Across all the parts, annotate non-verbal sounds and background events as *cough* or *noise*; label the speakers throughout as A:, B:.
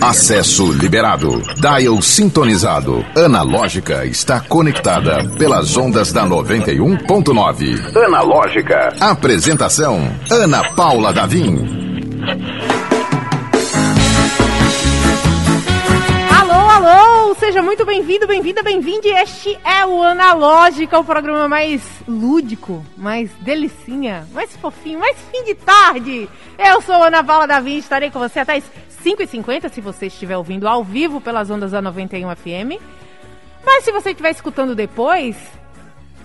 A: Acesso liberado. Dial sintonizado. Analógica está conectada pelas ondas da 91.9. Analógica. Apresentação: Ana Paula Davim.
B: seja muito bem-vindo, bem-vinda, bem-vinde. Este é o Analógica, o programa mais lúdico, mais delicinha, mais fofinho, mais fim de tarde. Eu sou Ana Paula Davi, estarei com você até as 5h50, se você estiver ouvindo ao vivo pelas ondas da 91 FM. Mas se você estiver escutando depois,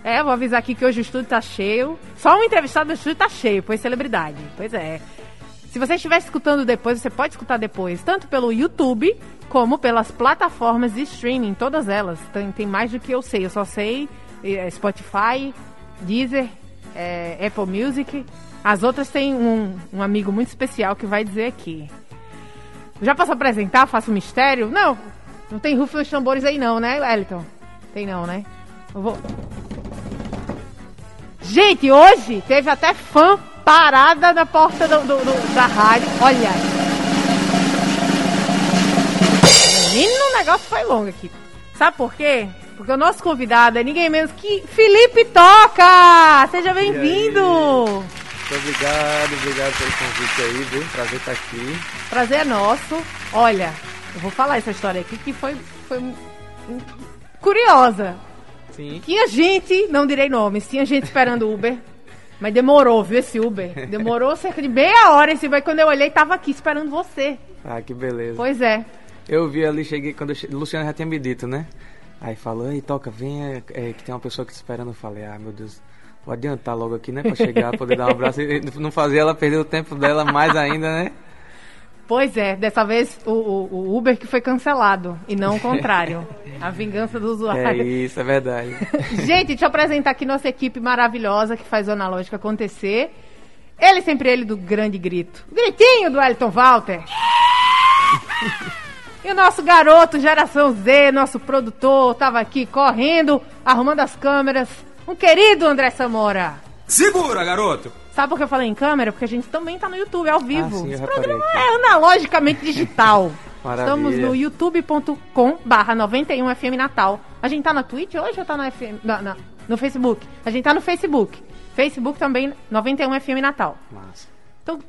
B: é, vou avisar aqui que hoje o estúdio tá cheio. Só um entrevistado do estúdio tá cheio, pois celebridade. Pois é. Se você estiver escutando depois, você pode escutar depois, tanto pelo YouTube como pelas plataformas de streaming, todas elas. Tem, tem mais do que eu sei. Eu só sei é, Spotify, Deezer, é, Apple Music. As outras tem um, um amigo muito especial que vai dizer aqui. Já posso apresentar? Faço mistério? Não, não tem rufo nos tambores aí não, né, Wellington? Tem não, né? Eu vou... Gente, hoje teve até fã parada na porta do, do, do, da rádio. Olha, Menino, o negócio foi longo aqui. Sabe por quê? Porque o nosso convidado é ninguém menos que Felipe Toca! Seja bem-vindo!
C: Muito obrigado, obrigado pelo convite aí, viu? Prazer estar aqui.
B: Prazer é nosso. Olha, eu vou falar essa história aqui que foi, foi curiosa. Sim. Tinha gente, não direi nomes, tinha gente esperando Uber. Mas demorou, viu, esse Uber? Demorou cerca de meia hora esse Uber. Quando eu olhei, tava aqui esperando você.
C: Ah, que beleza.
B: Pois é.
C: Eu vi ali, cheguei quando eu cheguei, Luciano já tinha me dito, né? Aí falou, ei, toca, vem, é, é, que tem uma pessoa que te esperando. Eu falei, ah, meu Deus, vou adiantar logo aqui, né? Pra chegar, poder dar um abraço e não fazer ela perder o tempo dela mais ainda, né?
B: Pois é, dessa vez o, o, Uber que foi cancelado e não o contrário. A vingança do usuário.
C: É isso, é verdade.
B: Gente, deixa eu apresentar aqui nossa equipe maravilhosa que faz o Analógica acontecer. Ele sempre ele do grande grito. O gritinho do Elton Walter. E o nosso garoto, geração Z, nosso produtor, estava aqui correndo, arrumando as câmeras. Um querido André Samora.
D: Segura, garoto!
B: Sabe por que eu falei em câmera? Porque a gente também está no YouTube, ao vivo.
C: Ah, sim,
B: Esse
C: programa
B: é analogicamente digital. *laughs* Estamos no youtube.com barra 91FM Natal. A gente tá na Twitch hoje ou tá no, FM, na, na, no Facebook? A gente tá no Facebook. Facebook também 91FM Natal.
C: Massa.
B: Então,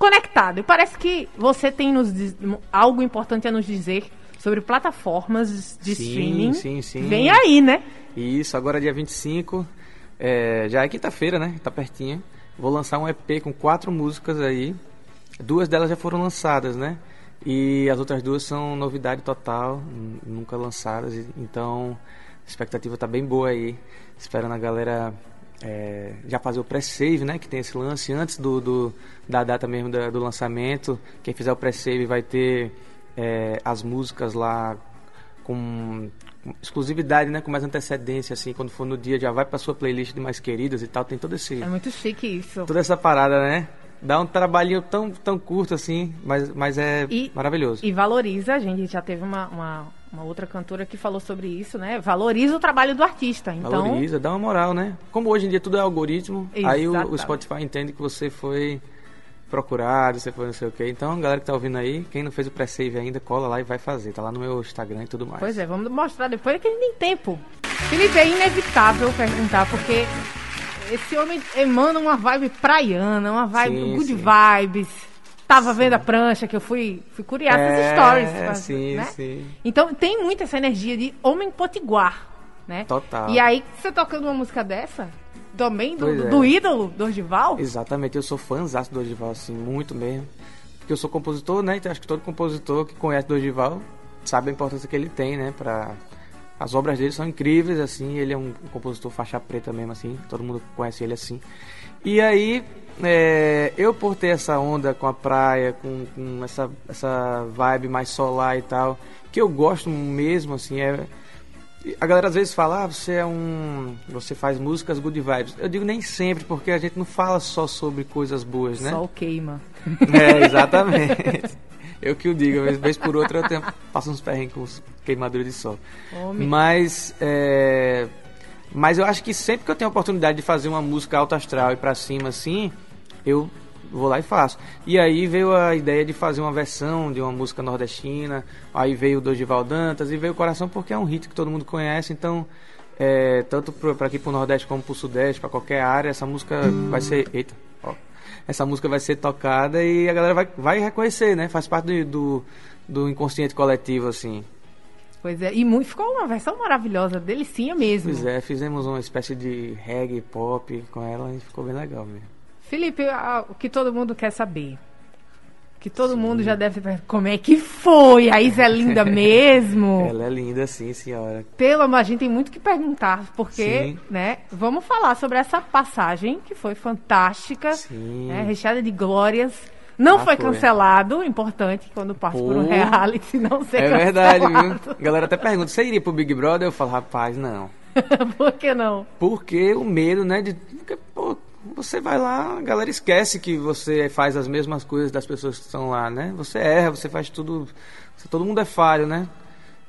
B: conectado. E parece que você tem nos, algo importante a nos dizer sobre plataformas de
C: sim,
B: streaming.
C: Sim, sim.
B: Vem aí, né?
C: Isso, agora dia 25, é, já é quinta-feira, né? Tá pertinho. Vou lançar um EP com quatro músicas aí. Duas delas já foram lançadas, né? E as outras duas são novidade total, nunca lançadas. Então, a expectativa tá bem boa aí. Esperando a galera é, já fazer o pré-save, né? Que tem esse lance antes do, do da data mesmo da, do lançamento. Quem fizer o pré-save vai ter é, as músicas lá com exclusividade, né? Com mais antecedência, assim, quando for no dia já vai para sua playlist de mais queridas e tal. Tem todo esse.
B: É muito chique isso.
C: Toda essa parada, né? Dá um trabalhinho tão, tão curto assim, mas, mas é e, maravilhoso.
B: E valoriza, a gente já teve uma, uma uma outra cantora que falou sobre isso, né? Valoriza o trabalho do artista. Então...
C: Valoriza, dá uma moral, né? Como hoje em dia tudo é algoritmo, Exatamente. aí o, o, Spotify entende que você foi procurado, você foi não sei o quê. Então, galera que tá ouvindo aí, quem não fez o pré-save ainda, cola lá e vai fazer. Tá lá no meu Instagram e tudo mais.
B: Pois é, vamos mostrar depois que a gente tem tempo. Felipe, é inevitável perguntar, porque esse homem emana uma vibe praiana, uma vibe sim, good sim. vibes tava vendo a prancha, que eu fui, fui curiar é, essas stories.
C: Sim,
B: né?
C: sim.
B: Então tem muito essa energia de homem potiguar, né?
C: Total.
B: E aí, você tocando uma música dessa, também do, do, é. do ídolo, Dorival?
C: Exatamente, eu sou fãzão do Dorival, assim, muito mesmo. Porque eu sou compositor, né? Então acho que todo compositor que conhece Dorival sabe a importância que ele tem, né? Pra... As obras dele são incríveis, assim, ele é um compositor faixa preta mesmo, assim, todo mundo conhece ele assim. E aí, é, eu por ter essa onda com a praia, com, com, essa, essa vibe mais solar e tal, que eu gosto mesmo, assim, é. A galera às vezes fala, ah, você é um. Você faz músicas good vibes. Eu digo nem sempre, porque a gente não fala só sobre coisas boas, né?
B: Só o queima. *laughs*
C: É, exatamente. eu que o digo, vez, vez por outra eu tenho, passo uns perrengues com queimadura de sol. Homem. Mas. É, mas eu acho que sempre que eu tenho a oportunidade de fazer uma música alto astral e pra cima assim, eu vou lá e faço. E aí veio a ideia de fazer uma versão de uma música nordestina, aí veio o Dorival Dantas e veio o Coração porque é um hit que todo mundo conhece, então é, tanto para aqui pro Nordeste como pro Sudeste, para qualquer área, essa música vai ser, eita, ó, essa música vai ser tocada e a galera vai, vai reconhecer, né? Faz parte do, do, do inconsciente coletivo, assim.
B: Pois é, e muito, ficou uma versão maravilhosa, delicinha mesmo.
C: Pois é, fizemos uma espécie de reggae pop com ela e ficou bem legal mesmo.
B: Felipe, o que todo mundo quer saber, que todo sim. mundo já deve como é que foi? A Isa é linda *laughs* mesmo?
C: Ela é linda, sim, senhora.
B: Pelo amor, a gente tem muito que perguntar, porque, sim. né, vamos falar sobre essa passagem que foi fantástica, né, recheada de glórias, não ah, foi, foi, cancelado, importante quando passa por um reality não ser É
C: verdade, viu? A galera até pergunta, você iria pro Big Brother? Eu falo, rapaz, não. *laughs*
B: por que não?
C: Porque o medo, né, de... Porque, pô, você vai lá, a galera esquece que você faz as mesmas coisas das pessoas que estão lá, né? Você erra, você faz tudo... Todo mundo é falho, né?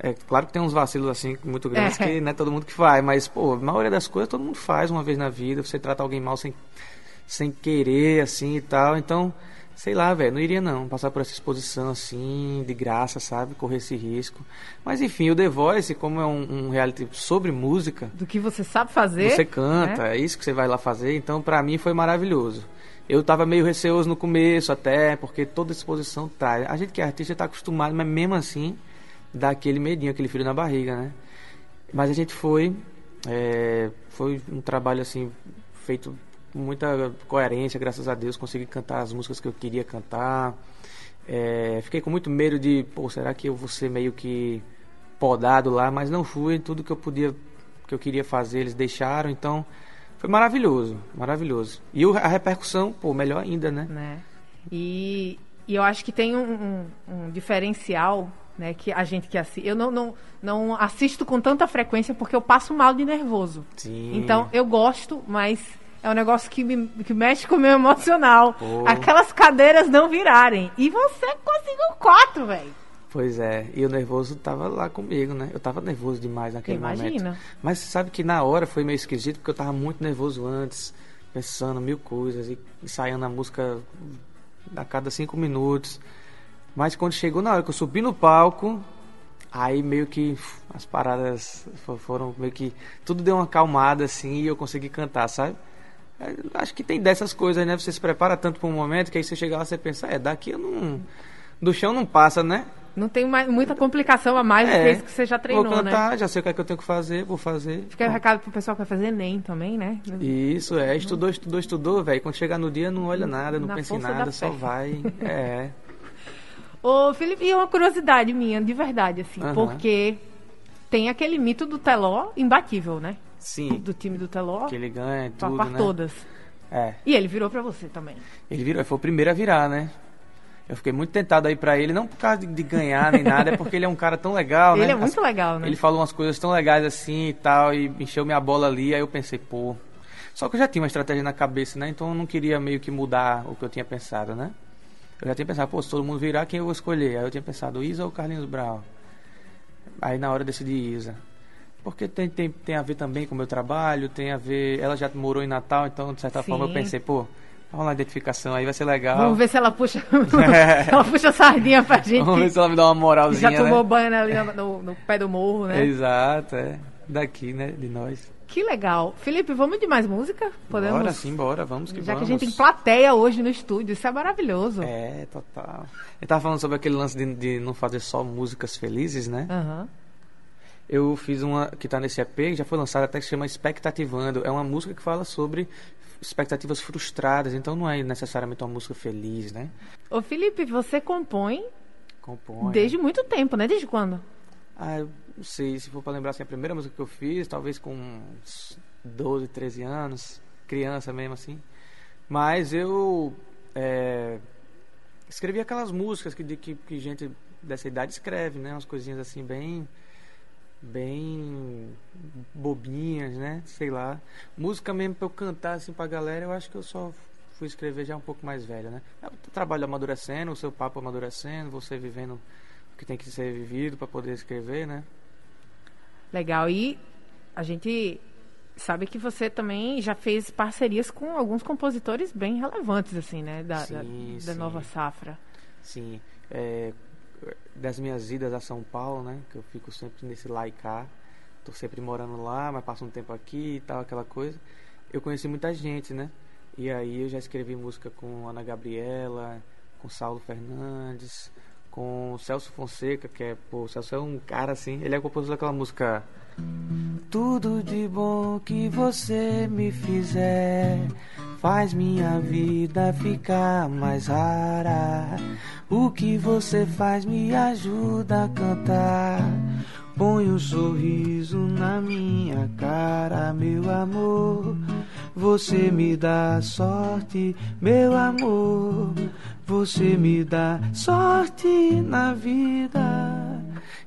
C: É claro que tem uns vacilos assim muito grandes é. que não é todo mundo que faz, mas pô, a maioria das coisas todo mundo faz uma vez na vida. Você trata alguém mal sem, sem querer, assim e tal. Então, Sei lá, velho, não iria não passar por essa exposição assim, de graça, sabe? Correr esse risco. Mas enfim, o The Voice, como é um, um reality sobre música.
B: Do que você sabe fazer.
C: Você canta, né? é isso que você vai lá fazer. Então, pra mim, foi maravilhoso. Eu tava meio receoso no começo até, porque toda exposição traz. A gente que é artista tá acostumado, mas mesmo assim, dá aquele medinho, aquele frio na barriga, né? Mas a gente foi. É, foi um trabalho assim, feito muita coerência, graças a Deus, consegui cantar as músicas que eu queria cantar. É, fiquei com muito medo de, pô, será que eu vou ser meio que podado lá? Mas não fui, tudo que eu podia, que eu queria fazer, eles deixaram, então foi maravilhoso, maravilhoso. E a repercussão, pô, melhor ainda, né?
B: né? E, e eu acho que tem um, um, um diferencial né, que a gente que assiste. Eu não, não, não assisto com tanta frequência porque eu passo mal de nervoso. Sim. Então eu gosto, mas é um negócio que, me, que mexe com o meu emocional. Oh. Aquelas cadeiras não virarem. E você conseguiu quatro, velho.
C: Pois é, e o nervoso tava lá comigo, né? Eu tava nervoso demais naquele Imagina. momento. Mas você sabe que na hora foi meio esquisito, porque eu tava muito nervoso antes, pensando mil coisas, e ensaiando a música a cada cinco minutos. Mas quando chegou na hora que eu subi no palco, aí meio que as paradas foram meio que. Tudo deu uma acalmada assim e eu consegui cantar, sabe? É, acho que tem dessas coisas, né? Você se prepara tanto para um momento que aí você chega lá e você pensa, é, daqui eu não. Do chão não passa, né?
B: Não tem mais, muita complicação a mais é, do que isso que você já treinou,
C: vou cantar,
B: né?
C: já sei o que é que eu tenho que fazer, vou fazer.
B: Fica um recado pro pessoal que vai fazer Enem também, né?
C: Isso, é. Estudou, estudou, estudou, velho. Quando chegar no dia, não olha nada, não Na pensa em nada, só vai. *laughs* É.
B: Ô, Felipe, e uma curiosidade minha, de verdade, assim, porque tem aquele mito do Teló imbatível, né?
C: Sim.
B: Do time do Teló.
C: Que ele ganha tudo,
B: né? todas.
C: É.
B: E ele virou para você também.
C: Ele virou, foi o primeiro a virar, né? Eu fiquei muito tentado aí para ele, não por causa de, ganhar nem nada, é porque ele é um cara tão legal,
B: ele
C: né?
B: Ele é muito As, legal, né?
C: Ele falou umas coisas tão legais assim e tal, e encheu minha bola ali, aí eu pensei, pô. Só que eu já tinha uma estratégia na cabeça, né? Então eu não queria meio que mudar o que eu tinha pensado, né? Eu já tinha pensado, pô, se todo mundo virar, quem eu vou escolher? Aí eu tinha pensado, Isa ou Carlinhos Brown? Aí na hora eu decidi Isa. Porque tem, tem, tem a ver também com o meu trabalho, tem a ver. Ela já morou em Natal, então, de certa Sim. forma, eu pensei, pô, vamos lá, identificação aí vai ser legal.
B: Vamos ver se ela puxa. É. *laughs* *laughs* ela puxa sardinha pra gente.
C: Vamos ver se ela me dá uma moralzinha.
B: Já tomou
C: né?
B: banho ali no, no, no, pé do morro, né?
C: Exato, é. Daqui, né? De nós.
B: Que legal. Felipe, vamos de mais música?
C: Podemos? Bora sim, bora, vamos que
B: Já
C: vamos.
B: que a gente tem plateia hoje no estúdio, isso é maravilhoso.
C: É, total. Ele tava falando sobre aquele lance de, de não fazer só músicas felizes, né?
B: Aham. Uhum
C: eu fiz uma que está nesse EP, já foi lançada até que se chama Expectativando. É uma música que fala sobre expectativas frustradas, então não é necessariamente uma música feliz, né?
B: Ô Felipe, você compõe?
C: Compõe.
B: Desde muito tempo, né? Desde quando?
C: Ah, eu não sei, se for para lembrar assim, a primeira música que eu fiz, talvez com 12, 13 anos, criança mesmo assim. Mas eu é, escrevi aquelas músicas que, que, que gente dessa idade escreve, né? Umas coisinhas assim bem bem bobinhas, né? Sei lá. Música mesmo pra eu cantar assim pra galera, eu acho que eu só fui escrever já um pouco mais velho, né? É o trabalho amadurecendo, o seu papo amadurecendo, você vivendo o que tem que ser vivido para poder escrever, né?
B: Legal. E a gente sabe que você também já fez parcerias com alguns compositores bem relevantes, assim, né? Da, sim, da, da, nova safra.
C: Sim. É, das minhas idas a São Paulo, né? Que eu fico sempre nesse lá e cá. Tô sempre morando lá, mas passo um tempo aqui e tal, aquela coisa. Eu conheci muita gente, né? E aí eu já escrevi música com Ana Gabriela, com Saulo Fernandes, com Celso Fonseca, que é, pô, o Celso é um cara assim, ele é compositor daquela música Tudo de bom que você me fizer faz minha vida ficar mais rara. O que você faz me ajuda a cantar. Põe um sorriso na minha cara, meu amor. Você me dá sorte, meu amor. Você me dá sorte na vida.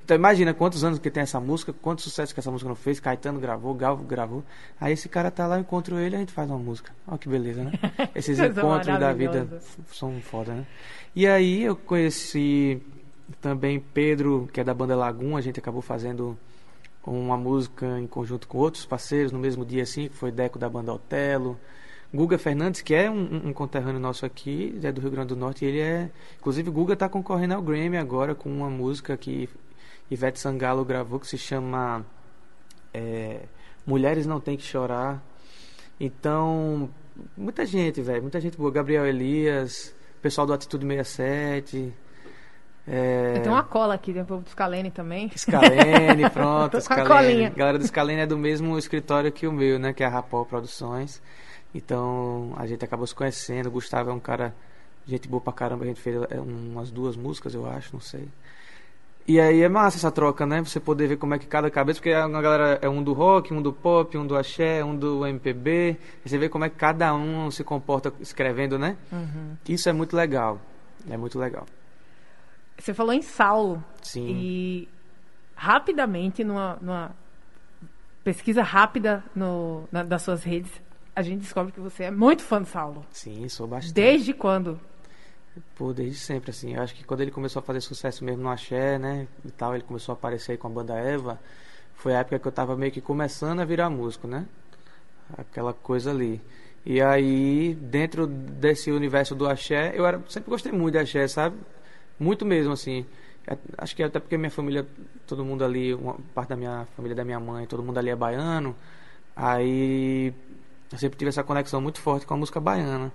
C: Então imagina quantos anos que tem essa música, quanto sucesso que essa música não fez, Caetano gravou, Galvo gravou. Aí esse cara tá lá, eu encontro ele, a gente faz uma música. Olha que beleza, né? *laughs* Esses encontros da vida são foda, né? E aí eu conheci também Pedro, que é da banda Lagum, a gente acabou fazendo uma música em conjunto com outros parceiros no mesmo dia assim, que foi Deco da banda Otelo. Guga Fernandes, que é um, um, conterrâneo nosso aqui, é do Rio Grande do Norte, e ele é. Inclusive, Guga está concorrendo ao Grammy agora com uma música que Ivete Sangalo gravou que se chama é, Mulheres Não Tem Que Chorar. Então, muita gente, velho, muita gente boa. Gabriel Elias, pessoal do Atitude 67.
B: É... Tem uma cola aqui, tem o povo do Scalene também.
C: Scalene, *laughs* pronto. Scalene. Galera do Scalene é do mesmo escritório que o meu, né? Que é a Rapol Produções. Então a gente acabou se conhecendo. O Gustavo é um cara, gente boa pra caramba. A gente fez é, umas duas músicas, eu acho, não sei. E aí é massa essa troca, né? Você poder ver como é que cada cabeça, porque a galera é um do rock, um do pop, um do axé, um do MPB. Você vê como é que cada um se comporta escrevendo, né? Uhum. Isso é muito legal. É muito legal.
B: Você falou em Saulo.
C: Sim.
B: E rapidamente, numa, numa pesquisa rápida no, na, das suas redes, a gente descobre que você é muito fã de Saulo.
C: Sim, sou bastante.
B: Desde quando?
C: Pô, desde sempre, assim. Eu acho que quando ele começou a fazer sucesso mesmo no Axé, né? E tal, ele começou a aparecer aí com a banda Eva. Foi a época que eu tava meio que começando a virar músico, né? Aquela coisa ali. E aí, dentro desse universo do Axé, eu era, sempre gostei muito de Axé, sabe? Muito mesmo, assim. Acho que até porque minha família, todo mundo ali, uma parte da minha família da minha mãe, todo mundo ali é baiano. Aí eu sempre tive essa conexão muito forte com a música baiana.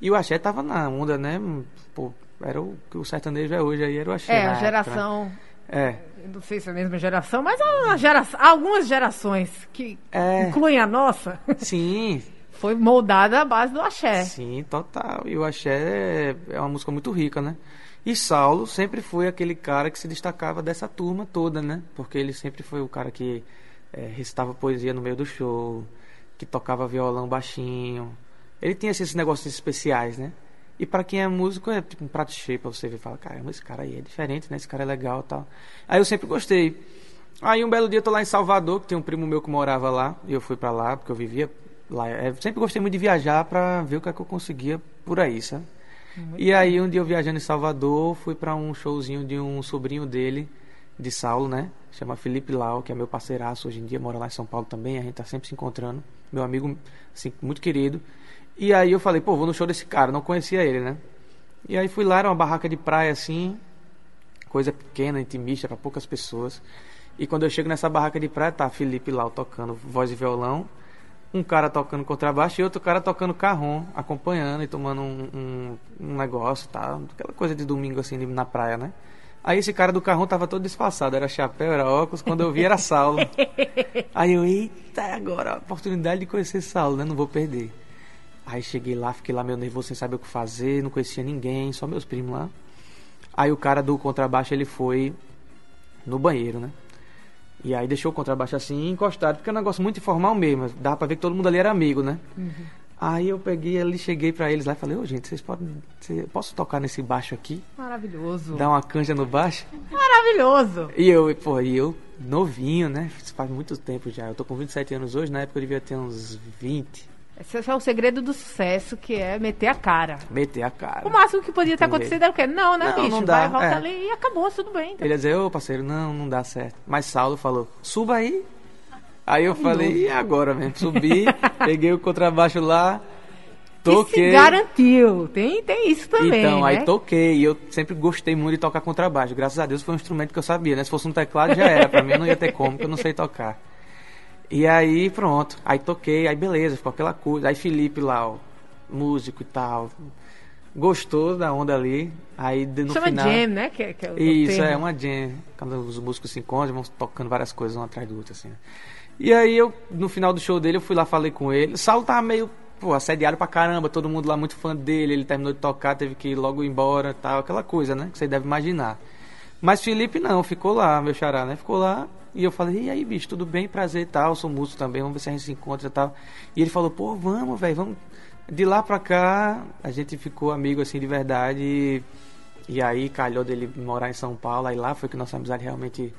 C: E o axé tava na onda, né? Pô, era o que o sertanejo é hoje aí, era o axé.
B: É, a geração.
C: Época, né?
B: É. Não sei se é a mesma geração, mas gera, algumas gerações que é. incluem a nossa.
C: Sim. *laughs*
B: foi moldada à base do axé.
C: Sim, total. E o axé é uma música muito rica, né? E Saulo sempre foi aquele cara que se destacava dessa turma toda, né? Porque ele sempre foi o cara que é, recitava poesia no meio do show, que tocava violão baixinho. Ele tinha esses negócios especiais, né? E para quem é músico é tipo um prato cheio pra você ver e falar, caramba, esse cara aí é diferente, né? Esse cara é legal tal. Aí eu sempre gostei. Aí um belo dia eu tô lá em Salvador, que tem um primo meu que morava lá, e eu fui para lá, porque eu vivia lá. Eu é, sempre gostei muito de viajar para ver o que é que eu conseguia por aí, sabe? Muito e aí um dia eu viajando em Salvador, fui para um showzinho de um sobrinho dele, de Saulo, né? Chama Felipe Lau, que é meu parceiraço hoje em dia, mora lá em São Paulo também, a gente tá sempre se encontrando. Meu amigo, assim, muito querido. E aí eu falei, pô, vou no show desse cara, não conhecia ele, né? E aí fui lá, era uma barraca de praia assim, coisa pequena, intimista, para poucas pessoas. E quando eu chego nessa barraca de praia, tá Felipe Lau tocando voz e violão um cara tocando contrabaixo e outro cara tocando carrom, acompanhando e tomando um, um, um negócio, tá? Aquela coisa de domingo assim na praia, né? Aí esse cara do carrom tava todo disfarçado, era chapéu, era óculos, quando eu vi era Saulo. *laughs* Aí eu, eita, agora a oportunidade de conhecer Saulo, né? Não vou perder. Aí cheguei lá, fiquei lá meio nervoso, sem saber o que fazer, não conhecia ninguém, só meus primos lá. Aí o cara do contrabaixo, ele foi no banheiro, né? E aí deixou o contrabaixo assim encostado, porque é um negócio muito informal mesmo. Dava pra ver que todo mundo ali era amigo, né? Uhum. Aí eu peguei ali, cheguei para eles lá e falei, ô oh, gente, vocês podem. Cê, posso tocar nesse baixo aqui?
B: Maravilhoso.
C: Dar uma canja no baixo?
B: Maravilhoso!
C: E eu, pô, e eu, novinho, né? Faz muito tempo já. Eu tô com 27 anos hoje, na época eu devia ter uns 20.
B: Esse é o segredo do sucesso, que é meter a cara.
C: Meter a cara.
B: O máximo que podia ter acontecido era o quê? Não, né,
C: não,
B: bicho?
C: Não dá,
B: Vai, volta é. ali e acabou, tudo bem.
C: Então. Ele ia dizer, ô parceiro, não, não dá certo. Mas Saulo falou, suba aí. Aí eu falei, e agora mesmo? Subi, *laughs* peguei o contrabaixo lá, toquei.
B: E se garantiu. Tem, tem isso também.
C: Então,
B: né?
C: aí toquei. E eu sempre gostei muito de tocar contrabaixo. Graças a Deus foi um instrumento que eu sabia, né? Se fosse um teclado já era. Pra mim não ia ter como, porque eu não sei tocar. E aí, pronto. Aí toquei, aí beleza, ficou aquela coisa. Aí Felipe lá, ó, músico e tal. Gostou da onda ali. Aí no
B: Chama
C: final.
B: jam, né? Que, que é
C: Isso,
B: termo.
C: é uma jam. Quando os músicos se encontram, vão tocando várias coisas um atrás do outro, assim. né? E aí eu, no final do show dele, eu fui lá, falei com ele. O Saulo tava meio, pô, assediado pra caramba, todo mundo lá muito fã dele. Ele terminou de tocar, teve que ir logo embora tal, aquela coisa, né? Que você deve imaginar. Mas Felipe não, ficou lá, meu xará, né? Ficou lá. E eu falei, e aí, bicho, tudo bem, prazer e tal, sou músico também, vamos ver se a gente se encontra e tal. E ele falou, pô, vamos, velho, vamos. De lá pra cá, a gente ficou amigo assim de verdade. E, e aí calhou dele morar em São Paulo, aí lá foi que nossa amizade realmente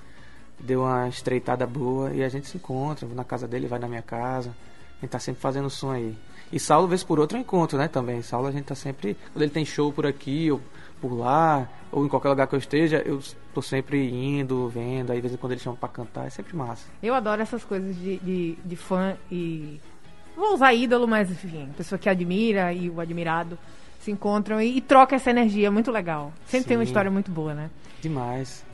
C: deu uma estreitada boa e a gente se encontra, vou na casa dele, vai na minha casa. A gente tá sempre fazendo som aí. E Saulo, vez por outra, eu encontro, né, também. Saulo, a gente tá sempre. Quando ele tem show por aqui, ou por lá, ou em qualquer lugar que eu esteja, eu tô sempre indo, vendo. Aí, de vez em quando ele chama pra cantar, é sempre massa.
B: Eu adoro essas coisas de, de, de fã e. Vou usar ídolo, mas enfim, pessoa que admira e o admirado se encontram e, e troca essa energia, é muito legal. Sempre tem uma
C: Sim.
B: história muito boa, né?
C: Demais.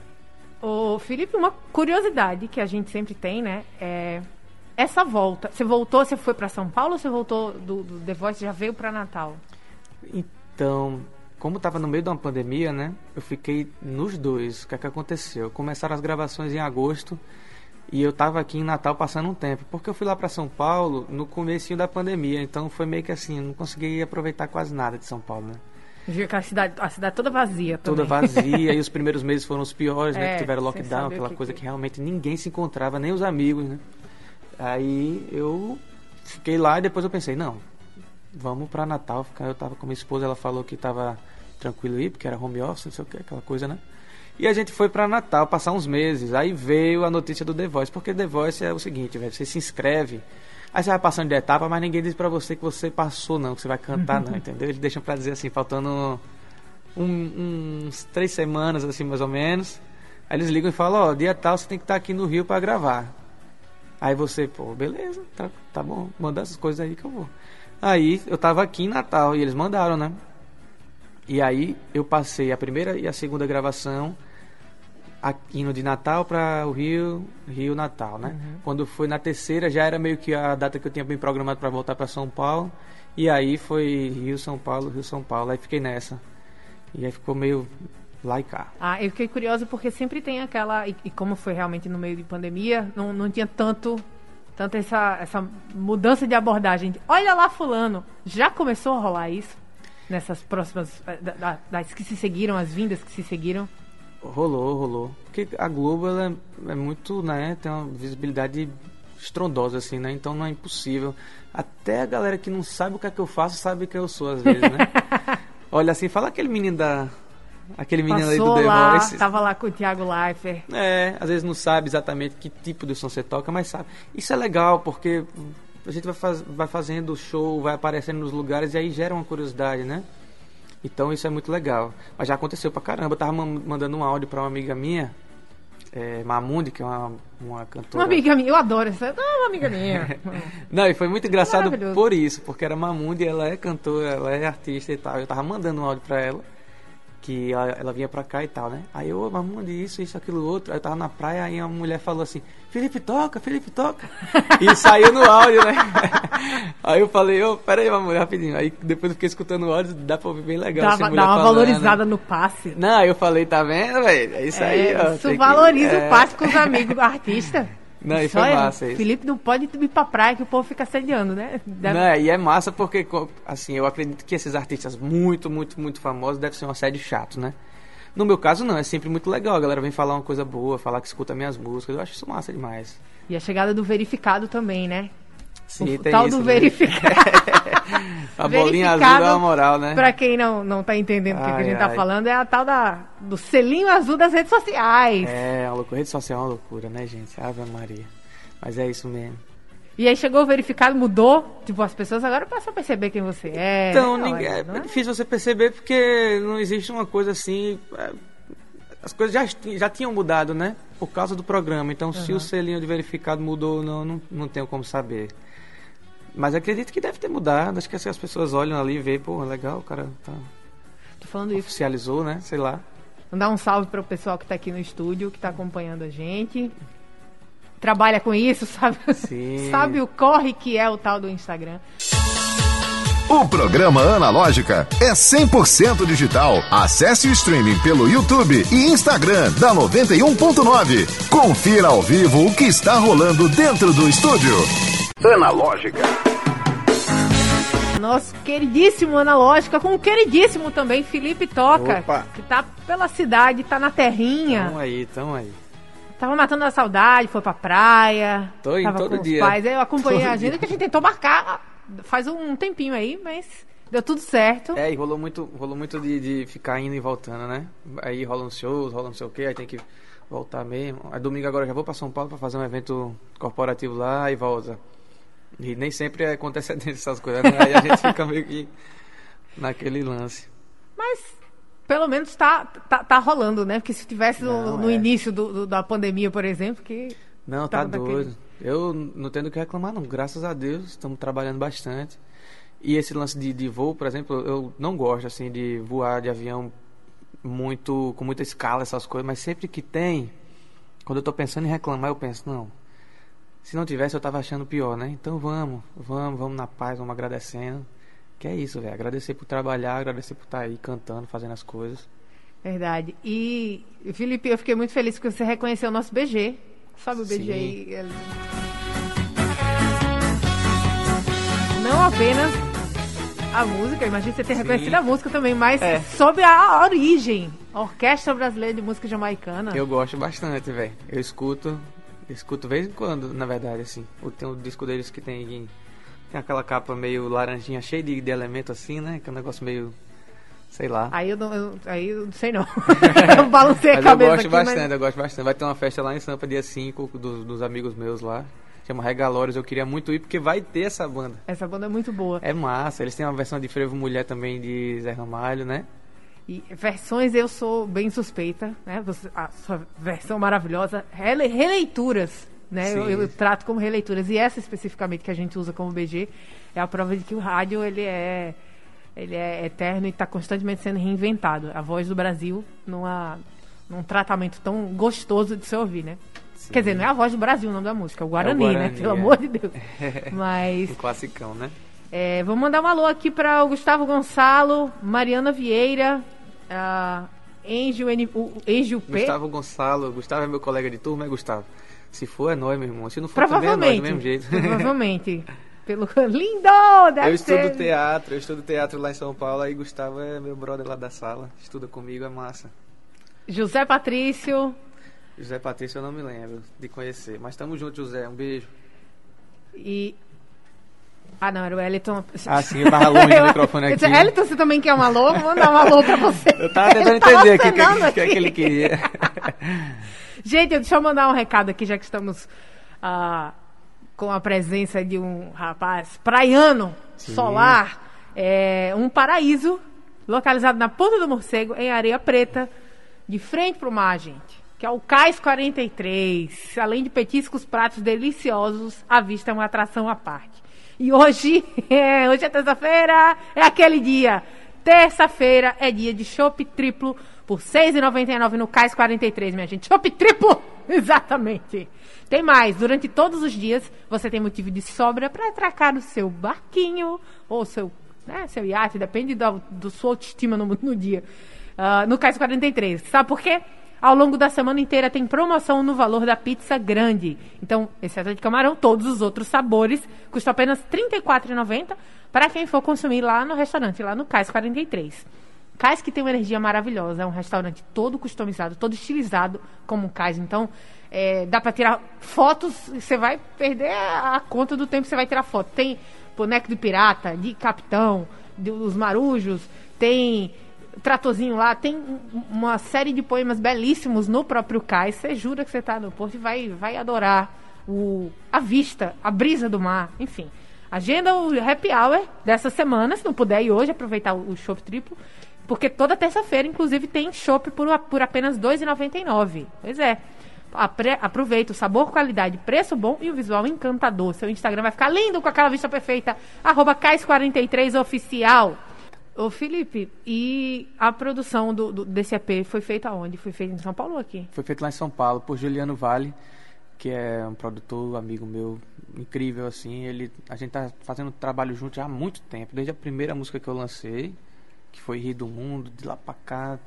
B: Ô, Felipe, uma curiosidade que a gente sempre tem, né? É essa volta. Você voltou, você foi pra São Paulo ou você voltou do, do The Voice já veio pra Natal?
C: Então, como tava no meio de uma pandemia, né? Eu fiquei nos dois. O que é que aconteceu? Começaram as gravações em agosto e eu tava aqui em Natal passando um tempo. Porque eu fui lá para São Paulo no comecinho da pandemia, então foi meio que assim, eu não consegui aproveitar quase nada de São Paulo, né?
B: Viu aquela cidade, a cidade toda vazia
C: Toda
B: também.
C: vazia e os *laughs* primeiros meses foram os piores, né?
B: É,
C: Que tiveram
B: sem
C: lockdown, aquela
B: que
C: coisa
B: que-
C: que realmente ninguém se encontrava, nem os amigos, né? Aí eu fiquei lá e depois eu pensei, não, vamos pra Natal. ficar- Eu tava com minha esposa, ela falou que tava tranquilo aí, porque era home office, não sei o que, aquela coisa, né? E a gente foi pra Natal passar uns meses. Aí veio a notícia do The Voice, porque The Voice é o seguinte, velho, você se inscreve, aí você vai passando de etapa, mas ninguém diz pra você que você passou, não, que você vai cantar, não, entendeu? Eles deixam pra dizer assim, faltando um- uns três semanas, assim, mais ou menos. Aí eles ligam e falam, ó, dia tal você tem que estar aqui no Rio pra gravar. Aí você, pô, beleza, tá, tá bom, manda essas coisas aí que eu vou. Aí eu tava aqui em Natal e eles mandaram, né? E aí eu passei a primeira e a segunda gravação indo de Natal para o Rio, Rio Natal, né? Quando foi na terceira já era meio que a data que eu tinha bem programado para voltar para São Paulo. E aí foi Rio São Paulo, Rio São Paulo. Aí fiquei nessa. E aí ficou meio lá e cá.
B: Ah, eu fiquei curiosa porque sempre tem aquela. E, e como foi realmente no meio de pandemia, não, não tinha tanto. Tanto essa, essa mudança de abordagem. Olha lá, Fulano. Já começou a rolar isso? Nessas próximas. eh, da- da- Das que se seguiram, as vindas que se seguiram?
C: Rolou, rolou. Porque a Globo ela é, é muito, né? Tem uma visibilidade estrondosa, assim, né? Então não é impossível. Até a galera que não sabe o que é que eu faço sabe quem eu sou, às vezes, né? *laughs* Olha assim, fala aquele menino da. Aquele menino aí do
B: Passou
C: The
B: lá,
C: Voice.
B: tava lá com o Thiago Leifert.
C: É, às vezes não sabe exatamente que tipo de som você toca, mas sabe. Isso é legal, porque a gente vai, faz, vai fazendo show, vai aparecendo nos lugares e aí gera uma curiosidade, né? Então isso é muito legal. Mas já aconteceu pra caramba. Eu tava man- mandando um áudio pra uma amiga minha, é, Mamundi, que é uma, uma cantora.
B: Uma amiga minha, eu adoro essa. Ah, uma amiga minha. *laughs*
C: Não, e foi muito engraçado por isso, porque era Mamundi, ela é cantora, ela é artista e tal. Eu tava mandando um áudio pra ela, que ela, ela vinha pra cá e tal, né? Aí eu, Mamundi, isso, isso, aquilo, outro. Aí eu tava na praia, aí a mulher falou assim, Felipe toca, Felipe toca. *laughs* e saiu no áudio, né? *laughs* aí eu falei, ô, pera aí, Mamundi, rapidinho. Aí depois eu fiquei escutando o áudio, dá pra ouvir bem legal.
B: Dá, dá
C: mulher
B: uma
C: falando.
B: valorizada no passe.
C: Não, aí eu falei, tá vendo, velho? É isso aí,
B: É,
C: ó.
B: isso
C: tem que-
B: valoriza
C: é.
B: o passe com os amigos artistas.
C: Não, e foi
B: é,
C: massa isso.
B: Felipe não pode ir pra praia que o povo fica assediando, né? Deve-
C: Não, e é massa porque, assim, eu acredito que esses artistas muito, muito, muito famosos devem ser um assédio chato, né? No meu caso, não, é sempre muito legal. A galera vem falar uma coisa boa, falar que escuta minhas músicas. Eu acho isso massa demais.
B: E a chegada do verificado também, né?
C: Sim,
B: o
C: tem
B: tal
C: isso,
B: do
C: né?
B: verificado. *laughs*
C: A bolinha azul dá uma moral, né?
B: Pra quem não, não tá entendendo o que, a
C: Ai,
B: gente tá
C: ai.
B: falando, é a tal da, do selinho azul das redes sociais.
C: É, uma loucura. Rede social é uma loucura, né, gente? Ave Maria. Mas é isso mesmo.
B: E aí chegou o verificado, mudou. Tipo, as pessoas agora passam a perceber quem você é.
C: Então,
B: Não,
C: ninguém- é,
B: é?
C: difícil você perceber porque não existe uma coisa assim. é, as coisas já, já tinham mudado, né? Por causa do programa. Então, uhum. se o selinho de verificado mudou ou não, não, não tenho como saber. Mas acredito que deve ter mudado. Acho que as pessoas olham ali e veem, pô, legal, o cara tá.
B: Tô falando isso.
C: Oficializou, né? Sei lá.
B: Mandar um salve para o pessoal que está aqui no estúdio, que está acompanhando a gente. Trabalha com isso, *laughs* sabe? Sim. sabe o corre que é o tal do Instagram.
A: O programa Analógica é 100% digital. Acesse o streaming pelo YouTube e Instagram da 91.9. Confira ao vivo o que está rolando dentro do estúdio. Analógica.
B: Nosso queridíssimo Analógica, com o queridíssimo também Felipe Toca, Opa. que tá pela cidade, tá na terrinha.
C: Tamo aí, tamo aí.
B: Tava matando a saudade, foi pra praia.
C: Tô indo todo dia.
B: Pais. Eu acompanhei todo a agenda dia. que a gente tentou marcar faz um tempinho aí, mas deu tudo certo.
C: É, e rolou muito, rolou muito de, de ficar indo e voltando, né? Aí rola uns shows, rola não sei o que, aí tem que voltar mesmo. Aí domingo agora já vou para São Paulo para fazer um evento corporativo lá e volta. E nem sempre acontece *laughs* essas coisas, né? Aí a gente fica meio que naquele lance.
B: Mas pelo menos tá, tá, tá rolando, né? Porque se tivesse no, no é. início do, do, da pandemia, por exemplo, que.
C: Não, tá doido. Daquele... Eu não tenho o que reclamar, não. Graças a Deus, estamos trabalhando bastante. E esse lance de, de voo, por exemplo, eu não gosto assim de voar de avião muito com muita escala, essas coisas, mas sempre que tem, quando eu estou pensando em reclamar, eu penso, não. Se não tivesse, eu estava achando pior, né? Então vamos, vamos, vamos na paz, vamos agradecendo. Que é isso, velho. Agradecer por trabalhar, agradecer por estar tá aí cantando, fazendo as coisas.
B: Verdade. E, Felipe, eu fiquei muito feliz que você reconheceu o nosso BG. Sabe o BG? Não apenas a música, imagina você ter Sim. reconhecido a música também, mas é. sobre a origem, a Orquestra Brasileira de Música Jamaicana.
C: Eu gosto bastante, velho. Eu escuto, eu escuto vez em quando, na verdade, assim. Tem um disco deles que tem, tem aquela capa meio laranjinha, cheia de, de elemento assim, né? Que é um negócio meio Sei lá.
B: Aí eu não, eu, aí eu não sei não. *laughs* eu balancei a cabeça
C: eu gosto
B: aqui,
C: bastante,
B: mas...
C: eu gosto bastante. Vai ter uma festa lá em Sampa dia 5 dos, dos amigos meus lá. Chama Regalórios, eu queria muito ir porque vai ter essa banda.
B: Essa banda é muito boa.
C: É massa, eles têm uma versão de Frevo Mulher também de Zé Ramalho, né?
B: E versões eu sou bem suspeita, né? A sua versão maravilhosa. Rele, releituras, né? Eu, eu, trato como releituras. E essa especificamente que a gente usa como BG é a prova de que o rádio ele é ele é eterno e está constantemente sendo reinventado. A voz do Brasil numa, num tratamento tão gostoso de se ouvir, né? Sim. Quer dizer, não é a voz do Brasil o nome da música, é o Guarani, é o Guarani né? Pelo é. amor de Deus. *laughs* Mas.
C: um classicão, né?
B: É, vou mandar um alô aqui para o Gustavo Gonçalo, Mariana Vieira, uh, Angel, N, o, Angel P.
C: Gustavo Gonçalo, Gustavo é meu colega de turma, é Gustavo? Se for, é nós, meu irmão. Se não for, também é nós, do mesmo jeito. *laughs*
B: Provavelmente. Pelo *laughs* lindo!
C: Eu estudo ser. teatro, eu estudo teatro lá em São Paulo, aí Gustavo é meu brother lá da sala, estuda comigo, é massa.
B: José Patrício.
C: José Patrício eu não me lembro de conhecer, mas tamo junto, José, um beijo.
B: E. Ah, não, era o Eliton.
C: Ah, sim, eu tava longe do *laughs* microfone aqui.
B: Eliton, você também quer um alô? Vou mandar um alô pra você.
C: Eu tava tentando entender o que, que, que, que ele queria.
B: Gente, deixa eu mandar um recado aqui, já que estamos. Uh, com a presença de um rapaz praiano, Sim. solar, é, um paraíso localizado na Ponta do Morcego, em Areia Preta, de frente para o mar, gente. Que é o Cais 43. Além de petiscos, pratos deliciosos, a vista é uma atração à parte. E hoje, *laughs* é, hoje é terça-feira, é aquele dia. Terça-feira é dia de chopp triplo por R$ 6,99 no Cais 43, minha gente. Chopp triplo! *laughs* Exatamente. Tem mais, durante todos os dias você tem motivo de sobra para atracar o seu barquinho ou seu, né, seu iate, depende do, do sua autoestima no, no dia. Uh, no Cais 43. Sabe por quê? Ao longo da semana inteira tem promoção no valor da pizza grande. Então, exceto de camarão, todos os outros sabores custam apenas R$ 34,90 para quem for consumir lá no restaurante, lá no Cais 43. Cais que tem uma energia maravilhosa, é um restaurante todo customizado, todo estilizado como um cais. Então, é, dá para tirar fotos, você vai perder a, conta do tempo que você vai tirar foto. Tem boneco de pirata, de capitão, dos marujos, tem tratorzinho lá, tem uma série de poemas belíssimos no próprio cais. Você jura que você está no porto e vai, vai adorar o, a vista, a brisa do mar, enfim. Agenda o happy hour dessa semana, se não puder ir hoje, aproveitar o, o show triplo Porque toda terça-feira, inclusive, tem chopp por, por apenas R$ 2,99. Pois é. Apre aproveita o sabor, qualidade, preço bom e o visual encantador. Seu Instagram vai ficar lindo com aquela vista perfeita. Arroba Cais43Oficial. Ô Felipe, e a produção do, do, desse EP foi feita onde? Foi feita em São Paulo ou aqui?
C: Foi feito lá em São Paulo, por Juliano Vale, que é um produtor, amigo meu, incrível assim. Ele, a gente tá fazendo trabalho junto já há muito tempo, desde a primeira música que eu lancei, que foi Rir do Mundo, de lá pra cá,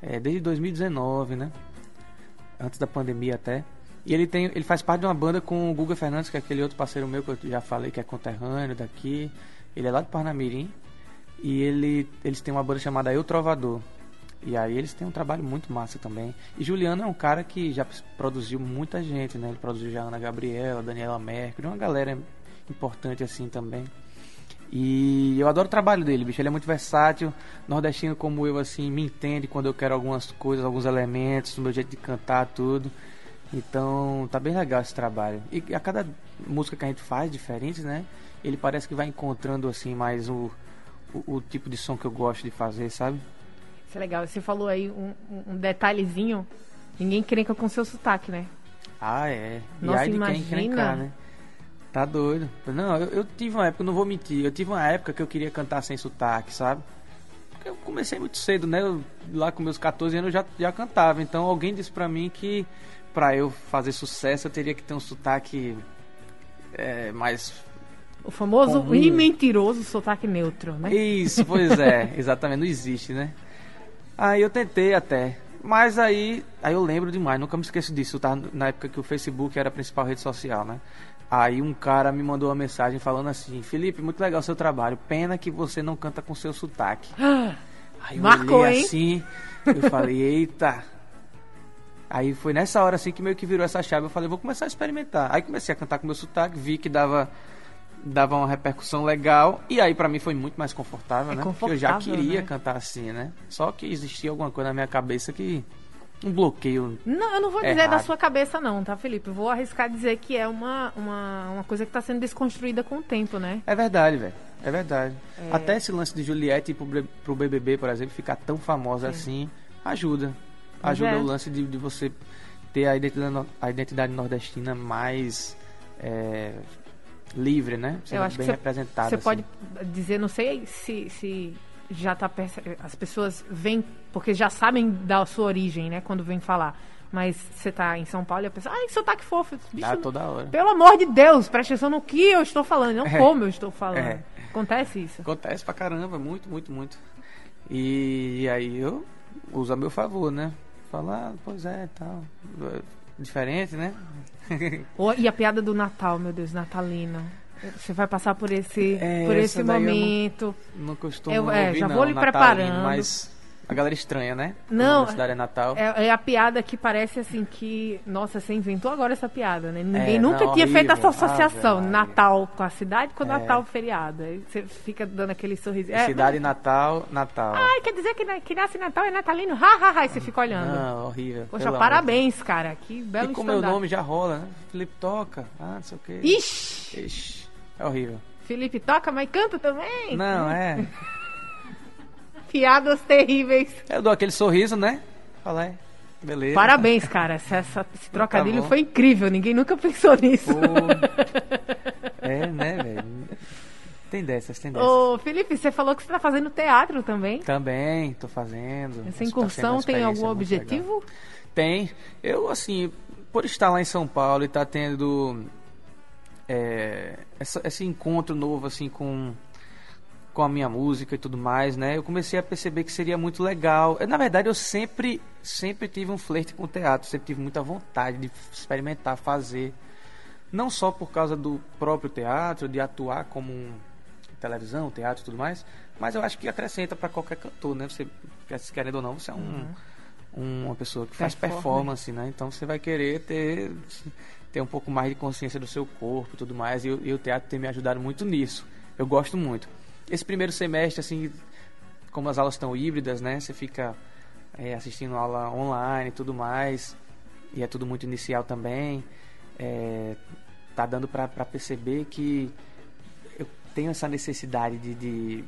C: é, desde 2019, né? Antes da pandemia até. E ele tem, ele faz parte de uma banda com o Guga Fernandes, que é aquele outro parceiro meu que eu já falei que é conterrâneo daqui. Ele é lá de Parnamirim. E ele, eles têm uma banda chamada Eu Trovador. E aí eles têm um trabalho muito massa também. E Juliano é um cara que já produziu muita gente, né? Ele produziu já Ana Gabriela, Daniela Mercury, uma galera importante assim também. E eu adoro o trabalho dele, bicho. Ele é muito versátil. Nordestino como eu, assim, me entende quando eu quero algumas coisas, alguns elementos, o meu jeito de cantar, tudo. Então, tá bem legal esse trabalho. E a cada música que a gente faz, diferentes, né? Ele parece que vai encontrando, assim, mais o, o, o tipo de som que eu gosto de fazer, sabe?
B: Isso é legal. Você falou aí um, um detalhezinho. Ninguém crenca com seu sotaque, né?
C: Ah, é.
B: Nossa,
C: e aí de
B: imagina.
C: quem encrencar, né? Tá doido. Não, eu, eu tive uma época, não vou mentir, eu tive uma época que eu queria cantar sem sotaque, sabe? Porque eu comecei muito cedo, né? Eu, lá com meus 14 anos eu já, já cantava. Então alguém disse pra mim que pra eu fazer sucesso eu teria que ter um sotaque é, mais
B: O famoso
C: Comum.
B: e mentiroso sotaque neutro, né?
C: Isso, pois é, *laughs* exatamente, não existe, né? Aí eu tentei até, mas aí, aí eu lembro demais, nunca me esqueço disso, tava na época que o Facebook era a principal rede social, né? Aí um cara me mandou uma mensagem falando assim, Felipe, muito legal o seu trabalho, pena que você não canta com seu sotaque. *gasps* Aí eu
B: Marcou,
C: olhei
B: hein?
C: assim, eu falei, eita. Aí foi nessa hora assim que meio que virou essa chave, eu falei, vou começar a experimentar. Aí comecei a cantar com meu sotaque, vi que dava dava uma repercussão legal e aí pra mim foi muito mais confortável,
B: É
C: né? Porque eu já
B: confortável,
C: queria
B: né?
C: cantar assim, né? Só que existia alguma coisa na minha cabeça que um bloqueio.
B: Não, eu não vou dizer
C: Errado.
B: da sua cabeça, não, tá, Felipe? Vou arriscar dizer que é uma, uma, uma coisa que tá sendo desconstruída com o tempo, né?
C: É verdade, velho. É verdade.
B: É.
C: Até esse lance de Juliette pro, pro BBB, por exemplo, ficar tão famosa assim, ajuda. Ajuda
B: é.
C: o lance de, de você ter a identidade, a identidade nordestina mais é, livre, né?
B: Eu acho
C: bem
B: que
C: representada.
B: você
C: assim.
B: pode dizer, não sei se, se já tá as pessoas vêm porque já sabem da sua origem, né, quando vêm falar. Mas você tá em São paulo e a pessoa, ai, que sotaque fofo. Bicho,
C: Dá toda hora.
B: Pelo amor de Deus, preste atenção no que eu estou falando, não
C: É.
B: como eu estou falando.
C: É.
B: Acontece isso.
C: Acontece pra caramba, muito, muito, muito. E aí eu uso a meu favor, né? Falar, pois é, tal. Diferente, né? *laughs*
B: E a piada do Natal, meu Deus, natalina. Você vai passar por esse,
C: É,
B: por esse
C: daí eu não-
B: momento.
C: Não costumo
B: Eu- é,
C: ouvir,
B: já
C: não,
B: vou lhe
C: natalino,
B: preparando.
C: Mas a galera estranha, né?
B: Não,
C: A cidade é Natal.
B: É, é a piada que parece assim que. Nossa, você inventou agora essa piada, né? Ninguém
C: É,
B: nunca
C: não,
B: tinha feito essa
C: horrível.
B: associação. Natal com a cidade com
C: É.
B: Natal feriado. Aí você fica dando aquele sorriso. É,
C: Cidade Natal, Natal.
B: Ai, quer dizer que, na- que nasce Natal é natalino? Ha, ha, ha. E você fica olhando.
C: Não, horrível.
B: Poxa, parabéns, cara. Que belo.
C: E como meu
B: estandarte.
C: nome já rola, né? Felipe toca. Ah, não sei o quê.
B: Ixi!
C: Ixi, é horrível.
B: Felipe toca, mas canta também.
C: Não, é. *laughs*
B: Piadas terríveis.
C: Eu dou aquele sorriso, né? Fala, é. Beleza.
B: Parabéns, cara. Essa, essa- esse trocadilho
C: bom.
B: foi incrível. Ninguém nunca pensou nisso.
C: É, né, velho? Tem dessas, tem dessas.
B: Ô, Felipe, você falou que você tá fazendo teatro também.
C: Também, tô fazendo.
B: Essa
C: Tá
B: incursão
C: uma
B: tem algum
C: muito legal.
B: objetivo?
C: Tem. Eu, assim, por estar lá em São Paulo e estar tendo é, essa- esse encontro novo, assim, com, com a minha música e tudo mais, né? Eu comecei a perceber que seria muito legal. Eu, na verdade, eu sempre, sempre tive um flerte com o teatro. Sempre tive muita vontade de experimentar, fazer. Não só por causa do próprio teatro, de atuar como um televisão, teatro e tudo mais, mas eu acho que acrescenta para qualquer cantor, né? Você, querendo ou não, você é um, um- uma pessoa que faz performance, né? Então você vai querer ter, ter um pouco mais de consciência do seu corpo e tudo mais, e, o- e o teatro tem me ajudado muito nisso. Eu gosto muito. Esse primeiro semestre, assim, como as aulas estão híbridas, né? Você fica é, assistindo aula online e tudo mais, e é tudo muito inicial também. É, tá dando para perceber que eu tenho essa necessidade de, de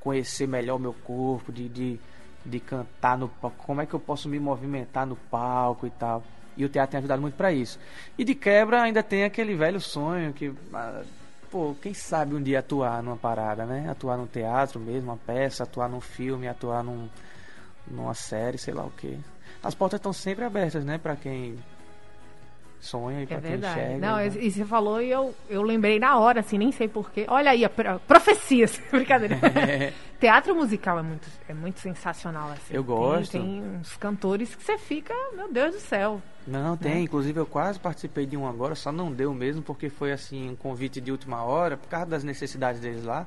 C: conhecer melhor o meu corpo, de, de, de cantar no palco, como é que eu posso me movimentar no palco e tal. E o teatro tem ajudado muito para isso. E de quebra ainda tem aquele velho sonho que, ah, pô, quem sabe um dia atuar numa parada, né? Atuar num teatro mesmo, uma peça, atuar num filme, atuar num, numa série, sei lá o quê. As portas estão sempre abertas, né, para quem sonha e
B: É
C: pra quem
B: verdade.
C: enxerga.
B: Não,
C: né?
B: e você falou e eu, eu lembrei na hora, assim, nem sei porquê. Olha aí, a pro- profecias. *laughs* Brincadeira. *laughs* Teatro musical é muito, é muito sensacional, assim.
C: Eu
B: Tem-
C: gosto.
B: Tem, uns cantores que você fica, meu Deus do céu.
C: Não, tem. Inclusive, eu quase participei de um agora, só não deu mesmo, porque foi assim, um convite de última hora, por causa das necessidades deles lá.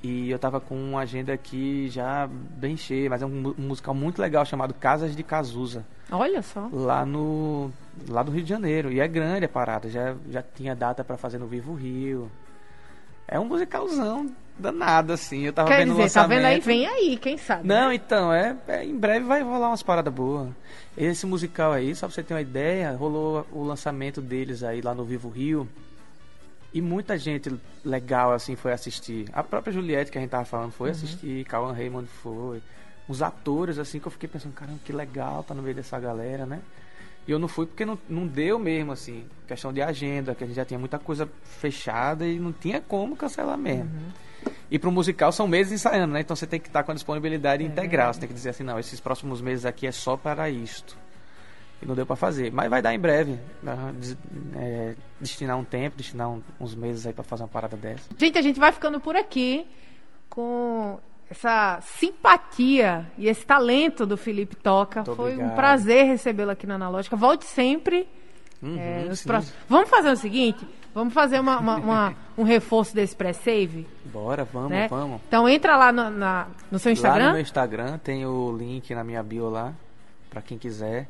C: E eu tava com uma agenda aqui já bem cheia, mas é um, um musical muito legal chamado Casas de Cazuza,
B: Olha só.
C: lá no lá do Rio de Janeiro. E é grande a parada, já, já tinha data pra fazer no Vivo Rio. É um musicalzão danado, assim. Eu tava
B: Quer
C: vendo o
B: dizer, tá vendo aí?
C: lançamento.
B: Vem aí, quem sabe.
C: Não,
B: né?
C: então, é, é, em breve vai rolar umas paradas boas. Esse musical aí, só pra você ter uma ideia, rolou o lançamento deles aí lá no Vivo Rio. E muita gente legal, assim, foi assistir. A própria Juliette, que a gente tava falando, foi assistir. Cauan Raymond foi. Uns atores, assim, que eu fiquei pensando, caramba, que legal tá no meio dessa galera, né? E eu não fui porque não, não deu mesmo, assim. Questão de agenda, que a gente já tinha muita coisa fechada e não tinha como cancelar mesmo. E pro musical são meses ensaiando, né? Então você tem que estar com a disponibilidade integral. Você tem que dizer assim, não, esses próximos meses aqui é só para isto. E não deu para fazer. Mas vai dar em breve. Des- é, destinar um tempo, destinar um- uns meses aí para fazer uma parada dessa.
B: Gente, a gente vai ficando por aqui com essa simpatia e esse talento do Felipe Toca.
C: Muito
B: Foi um
C: obrigado.
B: prazer recebê-lo aqui na Analógica. Volte sempre.
C: Uhum,
B: é, próximos- Vamos fazer o seguinte: vamos fazer uma- uma- uma- *laughs* um reforço desse pré-save.
C: Bora, vamos,
B: né?
C: vamos.
B: Então entra lá no, na- no seu
C: Lá
B: Instagram.
C: no meu Instagram tem o link na minha bio lá, para quem quiser.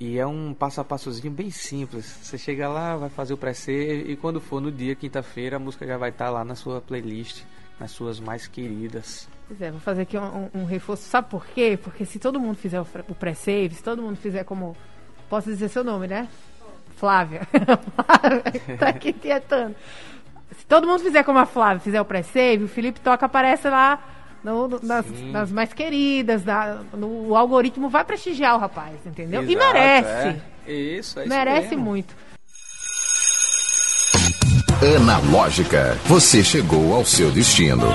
C: E é um passo a passozinho bem simples. Você chega lá, vai fazer o pré-save e quando for no dia, quinta-feira, a música já vai estar lá na sua playlist, nas suas mais queridas.
B: Pois é, vou fazer aqui um, um- reforço. Sabe por quê? Porque se todo mundo fizer o pré-save, se todo mundo fizer como. Posso dizer seu nome, né? Flávia. *laughs* Flávia, tá aqui tietando. Se todo mundo fizer como a Flávia, fizer o pré-save, o Felipe Toca aparece lá no- no- nas, nas mais queridas. na- no, o algoritmo vai prestigiar o rapaz, entendeu? e
C: Exato,
B: merece.
C: É. Isso, é isso
B: merece
C: mesmo.
B: muito.
A: Analógica, você chegou ao seu destino.